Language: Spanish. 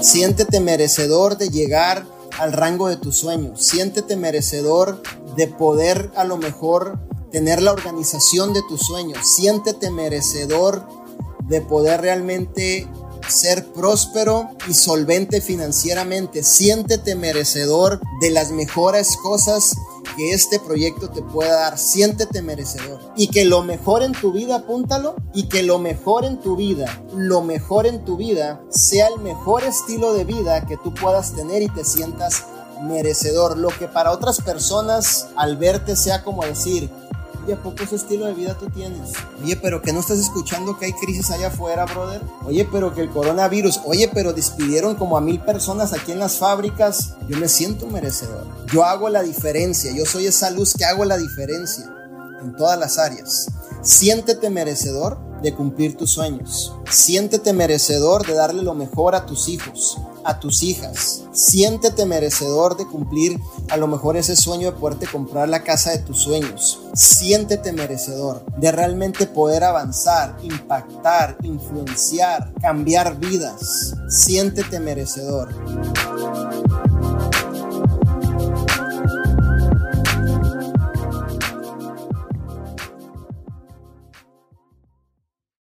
Siéntete merecedor de llegar al rango de tus sueños. Siéntete merecedor de poder a lo mejor tener la organización de tus sueños. Siéntete merecedor de poder realmente ser próspero y solvente financieramente. Siéntete merecedor de las mejores cosas que este proyecto te pueda dar. Siéntete merecedor. Y que lo mejor en tu vida, apúntalo, y que lo mejor en tu vida, lo mejor en tu vida sea el mejor estilo de vida que tú puedas tener y te sientas merecedor. Lo que para otras personas al verte sea como decir, Oye, ¿a poco ese estilo de vida tú tienes? Oye, pero que no estás escuchando que hay crisis allá afuera, brother. Oye, pero que el coronavirus. Oye, pero despidieron como a mil personas aquí en las fábricas. Yo me siento merecedor. Yo hago la diferencia. Yo soy esa luz que hago la diferencia en todas las áreas. Siéntete merecedor de cumplir tus sueños. Siéntete merecedor de darle lo mejor a tus hijos, a tus hijas. Siéntete merecedor de cumplir a lo mejor ese sueño de poderte comprar la casa de tus sueños. Siéntete merecedor de realmente poder avanzar, impactar, influenciar, cambiar vidas. Siéntete merecedor.